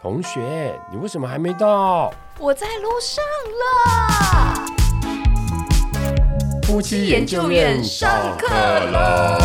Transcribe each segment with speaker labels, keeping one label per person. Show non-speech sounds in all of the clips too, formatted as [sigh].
Speaker 1: 同学，你为什么还没到？
Speaker 2: 我在路上了。
Speaker 1: 夫妻研究院上课了。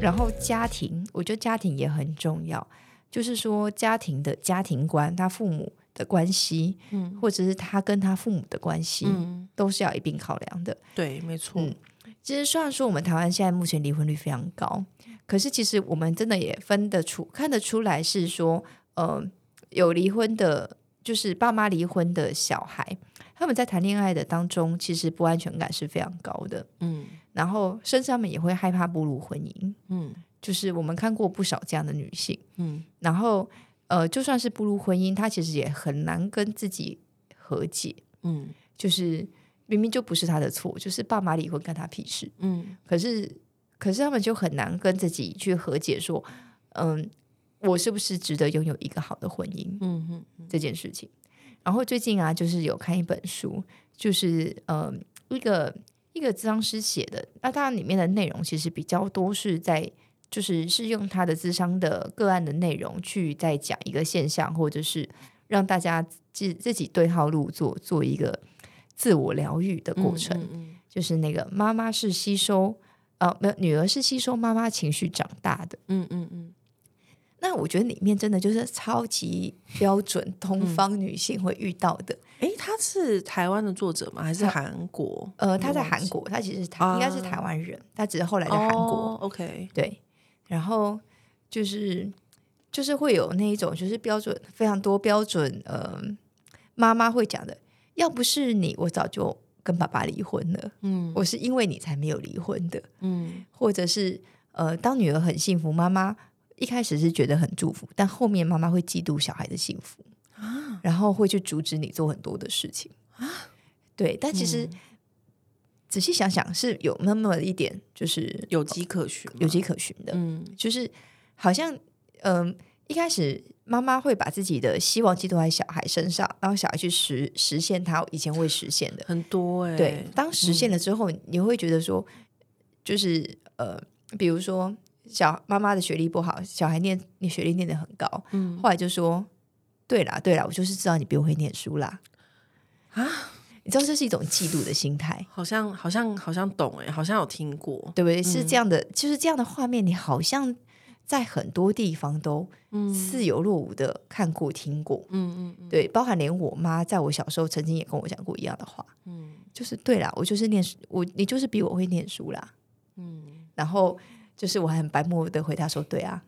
Speaker 2: 然后家庭，我觉得家庭也很重要，就是说家庭的家庭观，他父母的关系，
Speaker 3: 嗯
Speaker 2: 或者是他跟他父母的关系，
Speaker 3: 嗯，
Speaker 2: 都是要一并考量的。
Speaker 3: 对，没错，
Speaker 2: 嗯其实虽然说我们台湾现在目前离婚率非常高，可是其实我们真的也分得出、看得出来，是说，呃，有离婚的，就是爸妈离婚的小孩，他们在谈恋爱的当中，其实不安全感是非常高的，
Speaker 3: 嗯。
Speaker 2: 然后甚至他们也会害怕步入婚姻。
Speaker 3: 嗯。
Speaker 2: 就是我们看过不少这样的女性，
Speaker 3: 嗯。
Speaker 2: 然后呃，就算是步入婚姻，她其实也很难跟自己和解，
Speaker 3: 嗯。
Speaker 2: 就是明明就不是她的错，就是爸妈离婚干她屁事。
Speaker 3: 嗯。
Speaker 2: 可是，可是他们就很难跟自己去和解，说，嗯，我是不是值得拥有一个好的婚姻
Speaker 3: 嗯嗯
Speaker 2: 这件事情？然后最近啊，就是有看一本书，就是呃，一个一个咨商师写的，那它里面的内容其实比较多是在。就是是用他的咨商的个案的内容去在讲一个现象，或者是让大家自自己对号入座，做一个自我疗愈的过程。
Speaker 3: 嗯
Speaker 2: 就是那个妈妈是吸收，呃，没有女儿是吸收妈妈情绪长大的。
Speaker 3: 嗯嗯嗯
Speaker 2: 那我觉得里面真的就是超级标准东方女性会遇到的。
Speaker 3: 诶，她是台湾的作者吗？还是韩国？
Speaker 2: 呃，她在韩国，她其实是台、
Speaker 3: 啊
Speaker 2: 应该是台湾人，她只是后来在韩国。
Speaker 3: 哦，OK，
Speaker 2: 对，然后就是就是会有那一种就是标准非常多标准，呃，妈妈会讲的，要不是你，我早就跟爸爸离婚了。
Speaker 3: 嗯
Speaker 2: 我是因为你才没有离婚的。
Speaker 3: 嗯
Speaker 2: 或者是呃，当女儿很幸福，妈妈一开始是觉得很祝福，但后面妈妈会嫉妒小孩的幸福，
Speaker 3: 啊
Speaker 2: 然后会去阻止你做很多的事情。对，但其实、仔细想想，是有那么一点，就是
Speaker 3: 有迹可循，
Speaker 2: 有迹可循的，
Speaker 3: 嗯
Speaker 2: 就是好像嗯、一开始妈妈会把自己的希望寄托在小孩身上，然后小孩去实实现他以前未实现的，
Speaker 3: 很多哎，
Speaker 2: 对，当实现了之后，你会觉得说，就是呃，比如说小妈妈的学历不好，小孩念你学历念得很高，
Speaker 3: 嗯
Speaker 2: 后来就说，对啦对啦，我就是知道你比我会念书啦，
Speaker 3: 啊，
Speaker 2: 你知道这是一种嫉妒的心态，
Speaker 3: 好像好像好像懂哎，好像有听过，
Speaker 2: 对不对？是这样的，就是这样的画面，你好像在很多地方都
Speaker 3: 嗯。
Speaker 2: 似有若无的看过听过，
Speaker 3: 嗯嗯嗯。
Speaker 2: 对，包含连我妈在我小时候曾经也跟我讲过一样的话，
Speaker 3: 嗯。
Speaker 2: 就是对啦，我就是念书，我你就是比我会念书啦。
Speaker 3: 嗯，
Speaker 2: 然后就是我还很白目的回答说：“对啊。”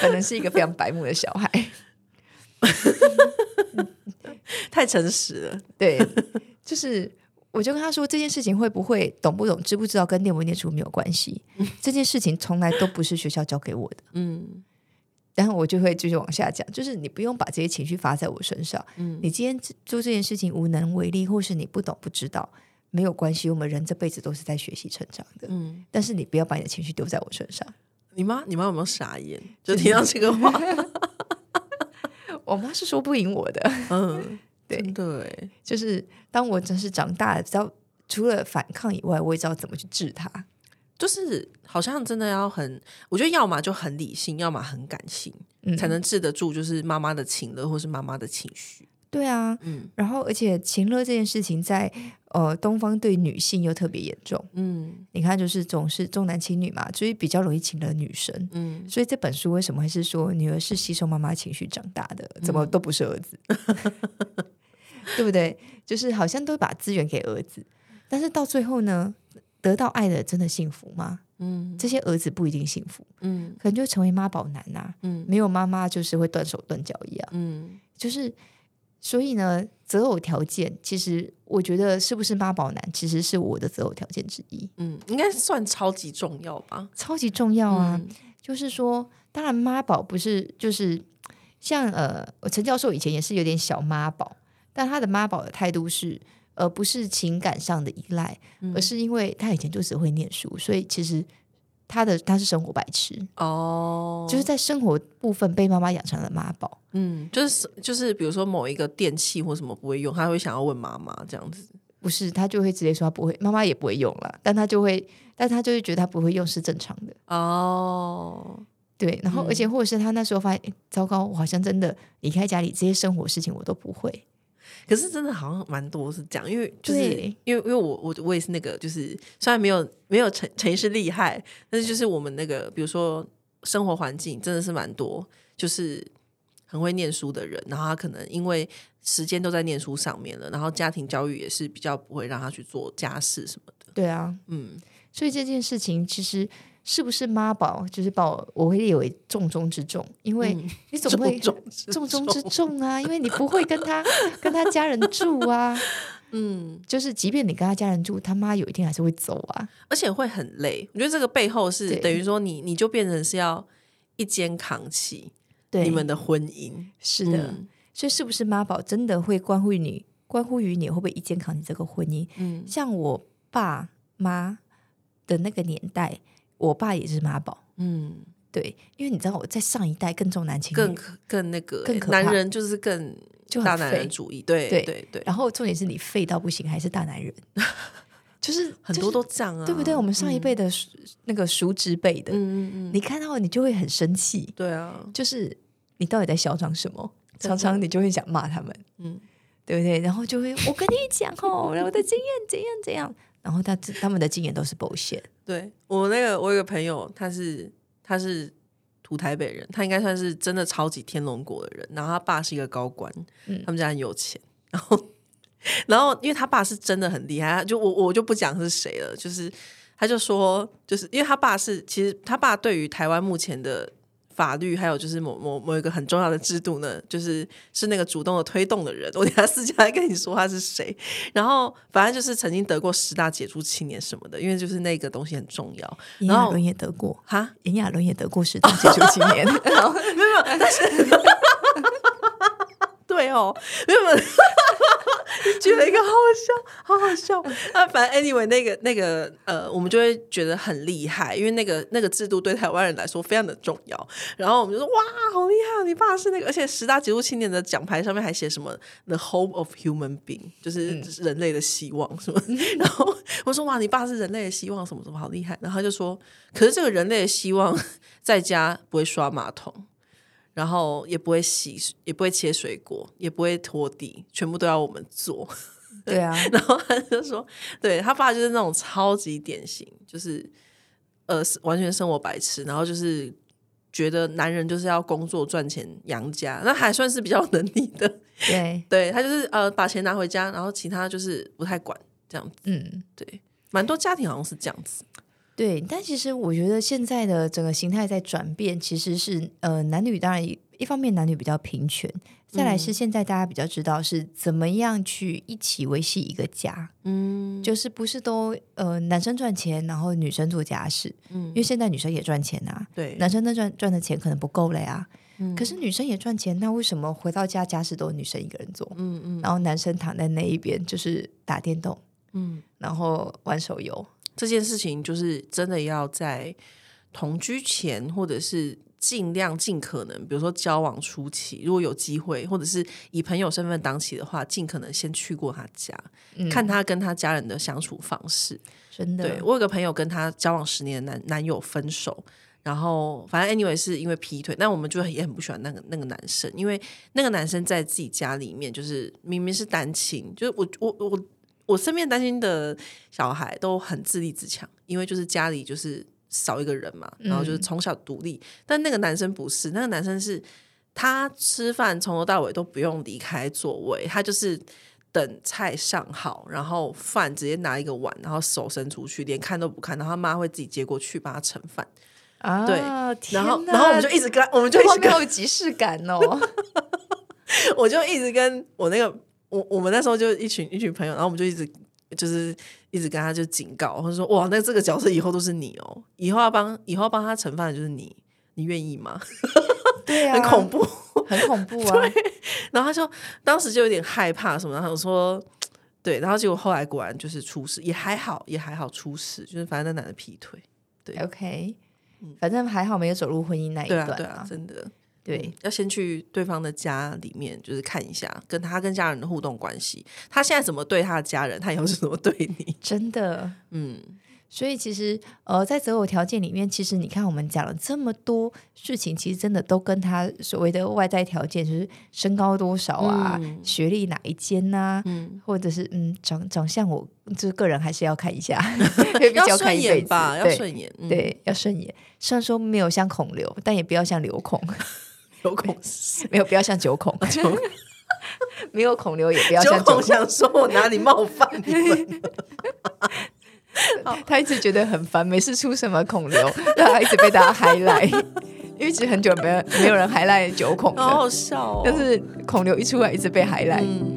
Speaker 2: 可能是一个非常白目的小孩 [laughs] [laughs]
Speaker 3: 太诚实了，
Speaker 2: 对，就是我就跟他说这件事情会不会懂不懂、知不知道跟念不念书没有关系，这件事情从来都不是学校教给我的。
Speaker 3: 嗯
Speaker 2: 然后我就会继续往下讲，就是你不用把这些情绪发在我身上，
Speaker 3: 嗯
Speaker 2: 你今天做这件事情无能为力，或是你不懂不知道，没有关系，我们人这辈子都是在学习成长的。
Speaker 3: 嗯，
Speaker 2: 但是你不要把你的情绪丢在我身上。
Speaker 3: 你妈你妈有没有傻眼？就听到这个话 [laughs] [laughs]
Speaker 2: 我妈是说不赢我的，
Speaker 3: 嗯，
Speaker 2: 对
Speaker 3: 真的哎，
Speaker 2: 就是当我真是长大了，知道除了反抗以外，我也知道怎么去治它。
Speaker 3: 就是好像真的要很，我觉得要么就很理性，要么很感性，
Speaker 2: 嗯
Speaker 3: 才能治得住就是妈妈的情乐或是妈妈的情绪。
Speaker 2: 对啊，
Speaker 3: 嗯
Speaker 2: 然后而且情乐这件事情在呃东方对女性又特别严重。
Speaker 3: 嗯
Speaker 2: 你看，就是总是重男轻女嘛，所以比较容易情了女生。
Speaker 3: 嗯
Speaker 2: 所以这本书为什么会是说女儿是吸收妈妈情绪长大的，怎么都不是儿子，[laughs] 对不对？就是好像都把资源给儿子，但是到最后呢，得到爱的真的幸福吗？
Speaker 3: 嗯
Speaker 2: 这些儿子不一定幸福，
Speaker 3: 嗯
Speaker 2: 可能就成为妈宝男呐、
Speaker 3: 嗯
Speaker 2: 没有妈妈就是会断手断脚一样，
Speaker 3: 嗯
Speaker 2: 就是所以呢，择偶条件其实我觉得是不是妈宝男，其实是我的择偶条件之一，
Speaker 3: 嗯，应该算超级重要吧？
Speaker 2: 超级重要啊。
Speaker 3: 嗯
Speaker 2: 就是说，当然妈宝不是就是像呃，陈教授以前也是有点小妈宝，但他的妈宝的态度是。而不是情感上的依赖，
Speaker 3: 嗯
Speaker 2: 而是因为他以前就只会念书，所以其实他的他是生活白痴，
Speaker 3: 哦，
Speaker 2: 就是在生活部分被妈妈养成了妈宝。
Speaker 3: 嗯，就是就是比如说某一个电器或什么不会用，他会想要问妈妈这样子。
Speaker 2: 不是，他就会直接说他不会，妈妈也不会用了，但他就会，但他就会觉得他不会用是正常的。
Speaker 3: 哦，
Speaker 2: 对，然后而且或者是他那时候发现，诶糟糕，我好像真的离开家里这些生活事情我都不会。
Speaker 3: 可是真的好像蛮多是这样，因为就是因为因为我我我也是那个，就是虽然没有没有陈陈医师厉害，但是就是我们那个比如说生活环境真的是蛮多，就是很会念书的人，然后他可能因为时间都在念书上面了，然后家庭教育也是比较不会让他去做家事什么的，
Speaker 2: 对啊，
Speaker 3: 嗯，
Speaker 2: 所以这件事情其实是不是妈宝，就是把我我会列为重中之重，因为
Speaker 3: 嗯
Speaker 2: 你总会
Speaker 3: 重中之
Speaker 2: 重中之重啊，因为你不会跟他跟他家人住啊，[laughs]
Speaker 3: 嗯，
Speaker 2: 就是即便你跟他家人住，他妈有一天还是会走啊。
Speaker 3: 而且会很累。我觉得这个背后是等于说你你就变成是要一肩扛起，你们的婚姻，
Speaker 2: 是的，
Speaker 3: 嗯
Speaker 2: 所以是不是妈宝真的会关乎于你，关乎于你会不会一肩扛起这个婚姻？
Speaker 3: 嗯
Speaker 2: 像我爸妈的那个年代，我爸也是妈宝。
Speaker 3: 嗯。
Speaker 2: 对，因为你知道我在上一代更重男轻女，
Speaker 3: 更可更那个欸
Speaker 2: 更可怕
Speaker 3: 男人就是更
Speaker 2: 就很
Speaker 3: 大男人
Speaker 2: 废
Speaker 3: 主义，对
Speaker 2: 对
Speaker 3: 对对，
Speaker 2: 然后重点是你废到不行，还是大男人，[laughs] 就是
Speaker 3: 很多
Speaker 2: 就是
Speaker 3: 都这样啊，
Speaker 2: 对不对？我们上一辈的叔、那个叔侄辈的，
Speaker 3: 嗯嗯嗯，
Speaker 2: 你看到你就会很生气，
Speaker 3: 对啊，
Speaker 2: 就是你到底在嚣张什么？常常你就会想骂他们，
Speaker 3: 嗯
Speaker 2: 对不对？然后就会我跟你讲哦，我的经验怎样怎样，然后他他们的经验都是 bullshit，
Speaker 3: 对我那个我有个朋友，他是他是土台北人，他应该算是真的超级天龙国的人，然后他爸是一个高官，
Speaker 2: 嗯
Speaker 3: 他们家很有钱，然后然后因为他爸是真的很厉害，他就我我就不讲是谁了，就是他就说，就是因为他爸是其实他爸对于台湾目前的。法律还有就是某某某一个很重要的制度呢，就是是那个主动的推动的人。[laughs] 我等下私下来跟你说他是谁。然后反正就是曾经得过十大杰出青年什么的，因为就是那个东西很重要。
Speaker 2: 炎亚纶也得过，
Speaker 3: 哈，
Speaker 2: 炎亚纶也得过十大杰出青年，[laughs] 没有，但是 [laughs]
Speaker 3: 对哦，没有 [laughs] 举了一个好好笑，好好笑那！[laughs] 反正 anyway，那个那个呃，我们就会觉得很厉害，因为那个那个制度对台湾人来说非常的重要。然后我们就说哇，好厉害！你爸是那个，而且十大杰出青年的奖牌上面还写什么 “the hope of human being”，就是人类的希望什么。然后我说哇，你爸是人类的希望，什么什么好厉害。然后他就说，可是这个人类的希望 [laughs] 在家不会刷马桶。然后也不会洗，也不会切水果，也不会拖地，全部都要我们做。[laughs]
Speaker 2: 对啊，[laughs]
Speaker 3: 然后他就说，对他爸就是那种超级典型，就是呃完全生活白痴，然后就是觉得男人就是要工作赚钱养家，那还算是比较有能力的。
Speaker 2: 对，[laughs]
Speaker 3: 对他就是呃把钱拿回家，然后其他就是不太管这样子。
Speaker 2: 嗯。
Speaker 3: 对，蛮多家庭好像是这样子。
Speaker 2: 对，但其实我觉得现在的整个形态在转变，其实是呃男女当然一一方面男女比较平权，再来是现在大家比较知道是怎么样去一起维系一个家，
Speaker 3: 嗯，
Speaker 2: 就是不是都呃男生赚钱，然后女生做家事，
Speaker 3: 嗯。
Speaker 2: 因为现在女生也赚钱啊，
Speaker 3: 对，
Speaker 2: 男生那赚赚的钱可能不够了呀，
Speaker 3: 嗯。
Speaker 2: 可是女生也赚钱，那为什么回到家家事都是女生一个人做，
Speaker 3: 嗯嗯。
Speaker 2: 然后男生躺在那一边就是打电动，
Speaker 3: 嗯。
Speaker 2: 然后玩手游，
Speaker 3: 这件事情就是真的要在同居前，或者是尽量尽可能，比如说交往初期，如果有机会，或者是以朋友身份当起的话，尽可能先去过他家，
Speaker 2: 嗯
Speaker 3: 看他跟他家人的相处方式。
Speaker 2: 真的
Speaker 3: 对我有个朋友跟他交往十年的男男友分手。然后，反正 anyway 是因为劈腿，那我们就也很不喜欢那个那个男生，因为那个男生在自己家里面就是明明是单亲，就是我我我我身边担心的小孩都很自立自强，因为就是家里就是少一个人嘛，然后就是从小独立。但那个男生不是，那个男生是他吃饭从头到尾都不用离开座位，他就是等菜上好，然后饭直接拿一个碗，然后手伸出去，连看都不看，然后他妈会自己接过去帮他盛饭。
Speaker 2: 啊，
Speaker 3: 对然后，然后我们就一直跟，我们就一直跟
Speaker 2: 有即视感哦。[laughs]
Speaker 3: 我就一直跟我那个我我们那时候就一群一群朋友，然后我们就一直就是一直跟他就警告，或者说哇，那这个角色以后都是你哦，以后要帮以后要帮他盛饭的就是你，你愿意吗？[laughs]
Speaker 2: 对啊，
Speaker 3: 很恐怖。
Speaker 2: 很恐怖啊！[laughs]
Speaker 3: 然后他就当时就有点害怕什么，然后我说对，然后结果后来果然就是出事，也还好，也还好出事，就是反正那男的劈腿。
Speaker 2: 对 OK，反正还好没有走入婚姻那一
Speaker 3: 对啊，
Speaker 2: 段
Speaker 3: 对啊，真的。
Speaker 2: 对，
Speaker 3: 要先去对方的家里面，就是看一下跟他跟家人的互动关系，他现在怎么对他的家人，他以后是怎么对你？[laughs]
Speaker 2: 真的，
Speaker 3: 嗯，
Speaker 2: 所以其实呃，在择偶条件里面，其实你看我们讲了这么多事情，其实真的都跟他所谓的外在条件，就是身高多少啊，
Speaker 3: 嗯
Speaker 2: 学历哪一间呐、
Speaker 3: 嗯
Speaker 2: 或者是嗯长长相我，就是个人还是要看一下，[laughs] 比
Speaker 3: 要顺眼吧，要
Speaker 2: 对
Speaker 3: 顺眼，嗯、
Speaker 2: 对，要顺眼。虽然说没有像孔刘，但也不要像刘孔，
Speaker 3: 有孔是
Speaker 2: 没有不要像九孔，[laughs] [laughs] 没有孔流也不要像九孔。
Speaker 3: 孔想说我哪里冒犯你们？[laughs]
Speaker 2: 他一直觉得很烦，每次出什么孔刘，让他一直被大家 highlight，因为其实很久没有没有人 highlight 九孔
Speaker 3: 好
Speaker 2: 了，
Speaker 3: 好笑哦。
Speaker 2: 但是孔流一出来一直被 highlight。
Speaker 3: 嗯，